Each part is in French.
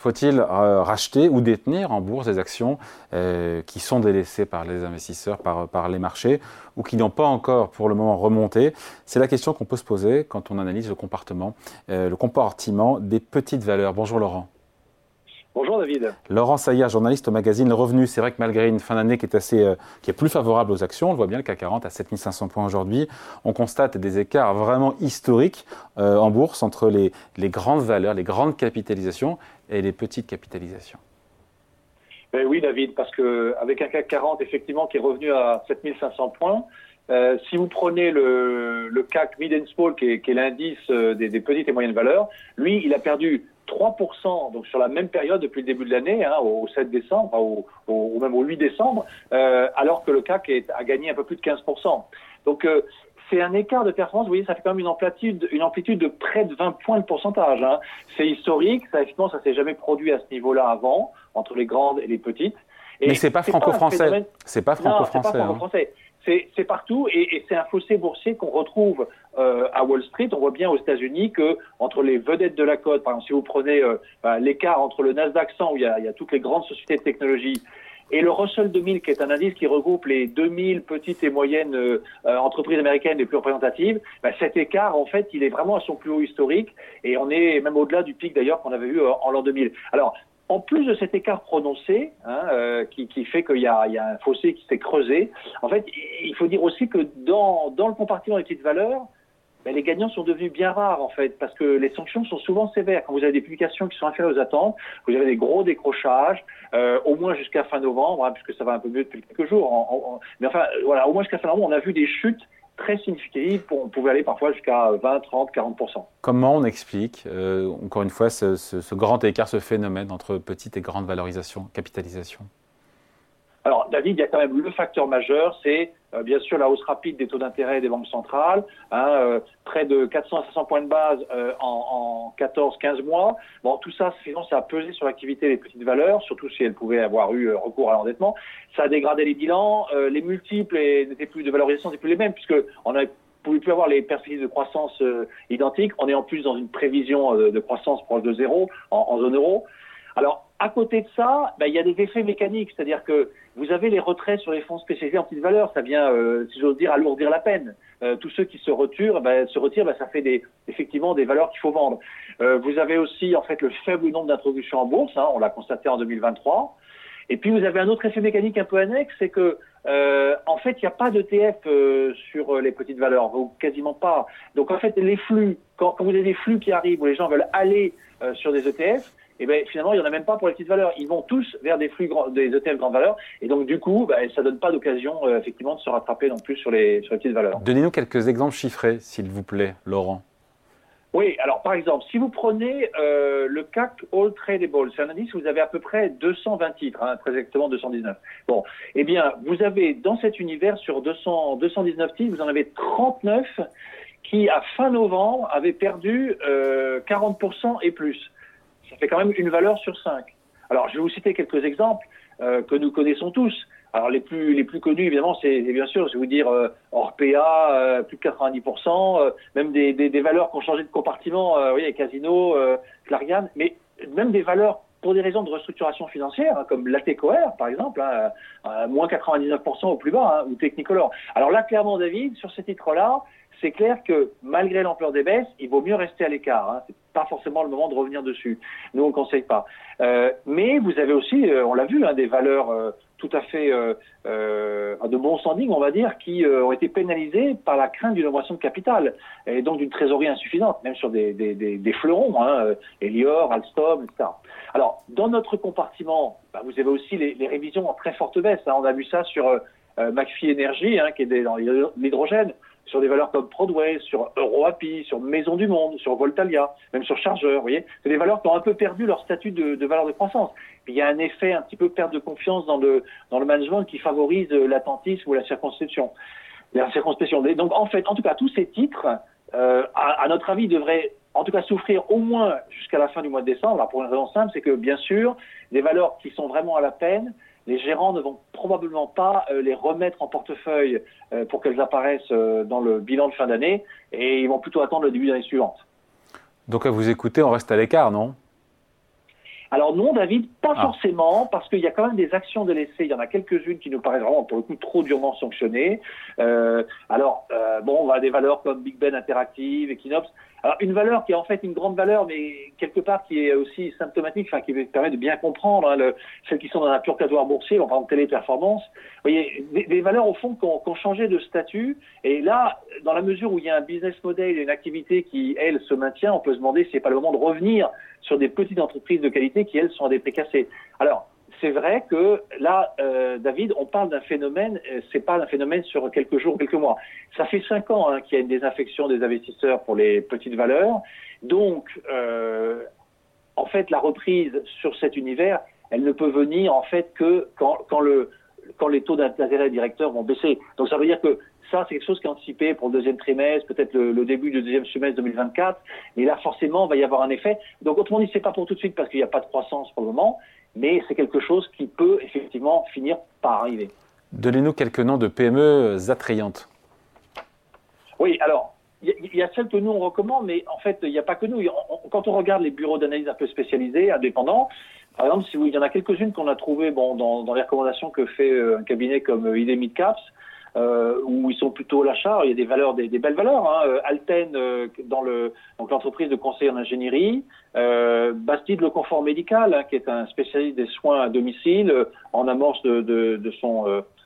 Faut-il euh, racheter ou détenir en bourse des actions euh, qui sont délaissées par les investisseurs, par, par les marchés, ou qui n'ont pas encore pour le moment remonté? C'est la question qu'on peut se poser quand on analyse le comportement, euh, le comportement des petites valeurs. Bonjour Laurent. Bonjour David. Laurent Saillard, journaliste au magazine Le Revenu. C'est vrai que malgré une fin d'année qui est assez, euh, qui est plus favorable aux actions, on le voit bien, le CAC 40 à 7500 points aujourd'hui, on constate des écarts vraiment historiques euh, en bourse entre les, les, grandes valeurs, les grandes capitalisations et les petites capitalisations. Ben oui David, parce qu'avec un CAC 40 effectivement qui est revenu à 7500 points, euh, si vous prenez le, le CAC Mid and Small, qui est, l'indice euh, des, des, petites et moyennes valeurs, lui, il a perdu 3% donc sur la même période depuis le début de l'année, hein, au 7 décembre, au, même au 8 décembre, euh, alors que le CAC a gagné un peu plus de 15%. Donc c'est un écart de performance, vous voyez, ça fait quand même une amplitude, une amplitude de près de 20 points de pourcentage. Hein. C'est historique, ça effectivement, ça s'est jamais produit à ce niveau-là avant, entre les grandes et les petites. Et Mais c'est pas franco-français. C'est pas franco-français. Hein. Franco c'est partout et, et c'est un fossé boursier qu'on retrouve euh, à Wall Street. On voit bien aux États-Unis que entre les vedettes de la côte, par exemple, si vous prenez euh, bah, l'écart entre le Nasdaq 100 où il y, a, il y, a, toutes les grandes sociétés de technologie et le Russell 2000, qui est un indice qui regroupe les 2000 petites et moyennes euh, entreprises américaines les plus représentatives, bah, cet écart, en fait, il est vraiment à son plus haut historique, et on est même au-delà du pic d'ailleurs qu'on avait vu euh, en l'an 2000. Alors, en plus de cet écart prononcé, hein, euh, qui, qui, fait qu'il y, y, a un fossé qui s'est creusé, en fait, il faut dire aussi que dans, dans le compartiment des petites valeurs, ben, les gagnants sont devenus bien rares en fait, parce que les sanctions sont souvent sévères. Quand vous avez des publications qui sont inférieures aux attentes, vous avez des gros décrochages, euh, au moins jusqu'à fin novembre, hein, puisque ça va un peu mieux depuis quelques jours. Mais enfin, voilà, au moins jusqu'à fin novembre, on a vu des chutes très significative. On pouvait aller parfois jusqu'à 20, 30, 40 Comment on explique, euh, encore une fois, ce, ce, grand écart, ce phénomène entre petite et grande valorisation, capitalisation? Alors, David, il y a quand même le facteur majeur, c'est euh, bien sûr la hausse rapide des taux d'intérêt des banques centrales, hein, euh, près de 400 à 500 points de base euh, en, en 14-15 mois. Bon, tout ça, finalement, ça a pesé sur l'activité des petites valeurs, surtout si elles pouvaient avoir eu recours à l'endettement. Ça a dégradé les bilans, les multiples n'étaient plus de valorisation, n'étaient plus les mêmes, puisque on a pouvait plus avoir les perspectives de croissance identiques. On est en plus dans une prévision de croissance proche de zéro en, en zone euro. Alors, à côté de ça, ben, il y a des effets mécaniques, c'est-à-dire que vous avez les retraits sur les fonds spécialisés en petites valeurs, ça vient, euh, si j'ose dire, alourdir la peine. Euh, tous ceux qui se retirent, ben, se retirent, ben, ça fait des, effectivement des valeurs qu'il faut vendre. Euh, vous avez aussi en fait le faible nombre d'introductions en bourse, hein, on l'a constaté en 2023. Et puis vous avez un autre effet mécanique un peu annexe, c'est que euh, en fait il n'y a pas d'ETF euh, sur les petites valeurs, ou quasiment pas. Donc en fait les flux, quand, quand vous avez des flux qui arrivent où les gens veulent aller euh, sur des ETF, et ben finalement il n'y en a même pas pour les petites valeurs. Ils vont tous vers des flux des ETF grande valeur, et donc du coup, ben, ça donne pas d'occasion euh, effectivement de se rattraper non plus sur les sur les petites valeurs. Donnez-nous quelques exemples chiffrés, s'il vous plaît, Laurent. Oui, alors par exemple, si vous prenez euh, le CAC All Tradable, c'est un indice où vous avez à peu près 220 titres, hein, très exactement 219. Bon, eh bien, vous avez dans cet univers sur 200, 219 titres, vous en avez 39 qui, à fin novembre, avaient perdu euh, 40% et plus fait quand même une valeur sur cinq. Alors, je vais vous citer quelques exemples euh, que nous connaissons tous. Alors, les plus, les plus connus, évidemment, c'est bien sûr, je vais vous dire, euh, Orpea, euh, plus de 90%, euh, même des, des, valeurs qui ont changé de compartiment, vous voyez, Casino, Clariane, mais même des valeurs pour des raisons de restructuration financière, hein, comme l'ATCOR, par exemple, hein, moins 99% au plus bas, hein, ou Technicolor. Alors là, clairement, David, sur ces titres-là, c'est clair que malgré l'ampleur des baisses, il vaut mieux rester à l'écart. Hein. C'est pas forcément le moment de revenir dessus. Nous, on conseille pas. Euh, mais vous avez aussi, euh, on l'a vu, hein, des valeurs euh, tout à fait de bon standing, on va dire, qui ont été pénalisées par la crainte d'une augmentation de capital et donc d'une trésorerie insuffisante, même sur des, fleurons, hein, Elior, Alstom, etc. Alors, dans notre compartiment, bah, vous avez aussi les, révisions en très forte baisse. Hein. On a vu ça sur McPhee Energy, hein, qui est dans l'hydrogène sur des valeurs comme Prodway, sur EuroAPI, sur Maison du Monde, sur Voltalia, même sur Chargeur, vous voyez. C'est des valeurs qui ont un peu perdu leur statut de, de valeur de croissance. Il y a un effet un petit peu perte de confiance dans le, dans le management qui favorise l'attentisme ou la circonscription. La circonspection. Donc en fait, en tout cas, tous ces titres, euh, à, à, notre avis, devraient en tout cas souffrir au moins jusqu'à la fin du mois de décembre. Alors pour une raison simple, c'est que bien sûr, des valeurs qui sont vraiment à la peine, les gérants ne vont probablement pas euh, les remettre en portefeuille euh, pour qu'elles apparaissent euh, dans le bilan de fin d'année et ils vont plutôt attendre le début de l'année suivante. Donc à vous écouter, on reste à l'écart, non? Alors non, David, pas ah. forcément, parce qu'il y a quand même des actions de l'essai. Il y en a quelques-unes qui nous paraissent vraiment, pour le coup, trop durement sanctionnées. Euh, alors, euh, bon, on va des valeurs comme Big Ben Interactive, Equinox. Alors, une valeur qui est en fait une grande valeur, mais quelque part qui est aussi symptomatique, enfin qui permet de bien comprendre hein, le, celles qui sont dans un purgatoire boursier, par exemple téléperformance. Vous voyez, des, valeurs au fond qui ont, qui ont, changé de statut. Et là, dans la mesure où il y a un business model et une activité qui, elle, se maintient, on peut se demander si c'est pas le moment de revenir sur des petites entreprises de qualité qui, elles, sont à des prix. Alors, c'est vrai que là, euh, David, on parle d'un phénomène, euh, c'est pas un phénomène sur quelques jours, quelques mois. Ça fait cinq ans hein, qu'il y a une désinfection des investisseurs pour les petites valeurs. Donc, euh, en fait, la reprise sur cet univers, elle ne peut venir en fait que quand, quand le quand les taux d'intérêt directeurs vont baisser. Donc ça veut dire que ça, c'est quelque chose qui est anticipé pour le deuxième trimestre, peut-être le, début du deuxième semestre 2024. Et là, forcément, il va y avoir un effet. Donc, autrement dit, c'est pas pour tout de suite parce qu'il n'y a pas de croissance pour le moment mais c'est quelque chose qui peut effectivement finir par arriver. Donnez-nous quelques noms de PME attrayantes. Oui, alors, il y, a celles que nous on recommande, mais en fait, il n'y a pas que nous. quand on regarde les bureaux d'analyse un peu spécialisés, indépendants, par exemple, si il y en a quelques-unes qu'on a trouvées bon, dans, les recommandations que fait euh, un cabinet comme euh, ID Midcaps, euh, où ils sont plutôt l'achat. Il y a des valeurs, des, belles valeurs. Hein. Euh, Alten euh, dans le donc l'entreprise de conseil en ingénierie, euh, Bastide le confort médical, hein, qui est un spécialiste des soins à domicile en amorce de, de, de son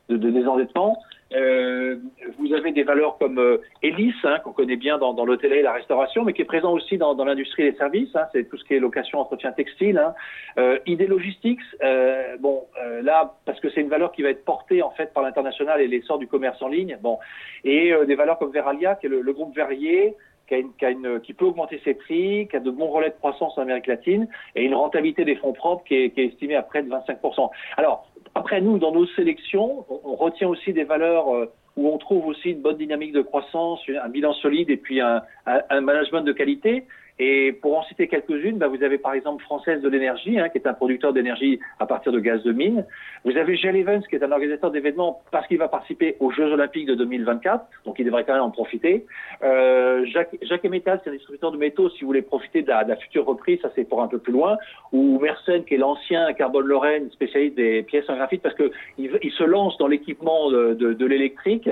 de, de désendettement. Euh, vous avez des valeurs comme euh, hein, qu'on connaît bien dans, dans l'hôtellerie et la restauration, mais qui est présent aussi dans, dans l'industrie des services. Hein, c'est tout ce qui est location, entretien textile. Hein. Euh, ID Logistics, euh, bon, euh, là, parce que c'est une valeur qui va être portée en fait par l'international et l'essor du commerce en ligne. Bon, et des valeurs comme Veralia, qui est le, le groupe Verrier, qui, a une, qui, a une, qui, peut augmenter ses prix, qui a de bons relais de croissance en Amérique latine et une rentabilité des fonds propres qui est, qui est estimée à près de 25%. Alors, après, nous, dans nos sélections, on, retient aussi des valeurs euh, où on trouve aussi une bonne dynamique de croissance, un bilan solide et puis un, un management de qualité. Et pour en citer quelques-unes, bah, vous avez par exemple Française de l'énergie, hein, qui est un producteur d'énergie à partir de gaz de mine. Vous avez Gel Evans, qui est un organisateur d'événements parce qu'il va participer aux Jeux Olympiques de 2024, donc il devrait quand même en profiter. Euh, Jacques, Jacques Métal, c'est un distributeur de métaux, si vous voulez profiter de la, future reprise, ça c'est pour un peu plus loin. Ou Mersenne, qui est l'ancien Carbone Lorraine, spécialiste des pièces en graphite, parce qu'il il se lance dans l'équipement de, de, de l'électrique.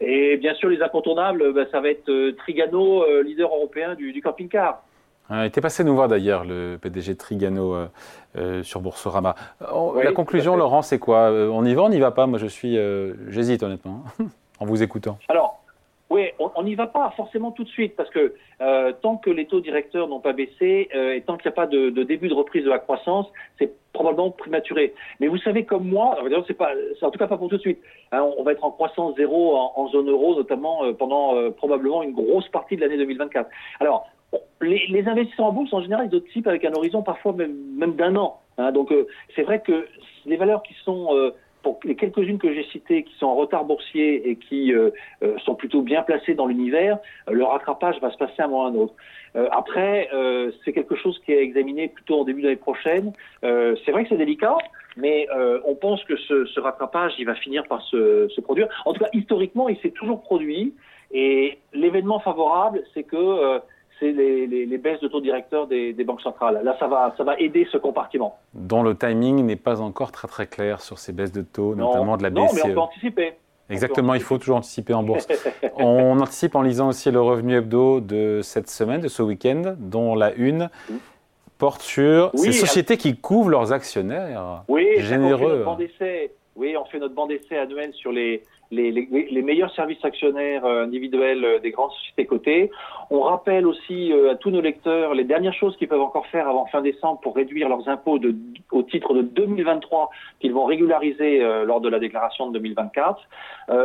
Et bien sûr, les incontournables, bah, ça va être euh, Trigano, euh, leader européen du, camping-car. Il était passé nous voir d'ailleurs, le PDG Trigano euh, sur Boursorama. la conclusion, Laurent, c'est quoi? On y va, on n'y va pas? Moi, je suis, j'hésite honnêtement, en vous écoutant. Alors, oui, on n'y va pas forcément tout de suite parce que euh, tant que les taux directeurs n'ont pas baissé euh, et tant qu'il n'y a pas de, début de reprise de la croissance, c'est probablement prématuré. Mais vous savez comme moi, c'est en tout cas pas pour tout de suite. Hein, on va être en croissance zéro en, zone euro, notamment euh, pendant probablement une grosse partie de l'année 2024. Alors, les, les, investisseurs en bourse en général, ils type avec un horizon parfois même, même d'un an. Hein, donc, c'est vrai que les valeurs qui sont pour les quelques-unes que j'ai citées qui sont en retard boursier et qui euh, euh, sont plutôt bien placées dans l'univers, euh, le rattrapage va se passer à un moment ou à un autre. après, c'est quelque chose qui est examiné plutôt en début d'année prochaine. c'est vrai que c'est délicat, mais on pense que ce, ce, rattrapage, il va finir par se, se, produire. En tout cas, historiquement, il s'est toujours produit. Et l'événement favorable, c'est que c'est les, baisses de taux directeur des, banques centrales. Là, ça va, ça va aider ce compartiment. Dont le timing n'est pas encore très très clair sur ces baisses de taux, notamment de la BCE. Non, mais on peut anticiper. Exactement, il faut toujours anticiper en bourse. on anticipe en lisant aussi le revenu hebdo de cette semaine, de ce week-end, dont la une porte sur ces sociétés qui couvrent leurs actionnaires oui, généreux. oui, on fait notre banc d'essai annuel sur les, les, les, meilleurs services actionnaires euh, individuels euh, des grandes sociétés cotées. On rappelle aussi euh, à tous nos lecteurs les dernières choses qu'ils peuvent encore faire avant fin décembre pour réduire leurs impôts de, au titre de 2023 qu'ils vont régulariser lors de la déclaration de 2024.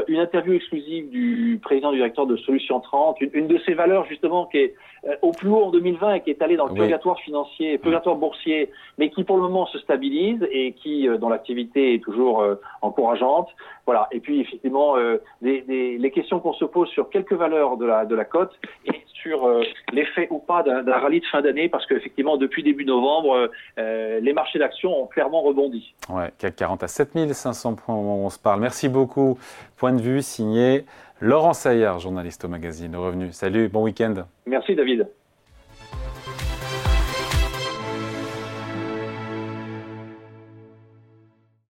une interview exclusive du président directeur de Solutions 30, une, de ces valeurs justement qui est au plus haut en 2020 et qui est allée dans le purgatoire financier, purgatoire boursier, mais qui pour le moment se stabilise et qui dont l'activité est toujours encourageante. Voilà. Et puis effectivement, euh, les questions qu'on se pose sur quelques valeurs de la, de la cote et sur euh, l'effet ou pas d'un rallye de fin d'année, parce qu'effectivement, depuis début novembre, euh, les marchés d'actions ont clairement rebondi. Ouais, CAC 40 à 7500 points au moment où on se parle. Merci beaucoup. Point de vue signé Laurent Saillard, journaliste au magazine Revenu. Salut, bon week-end. Merci David.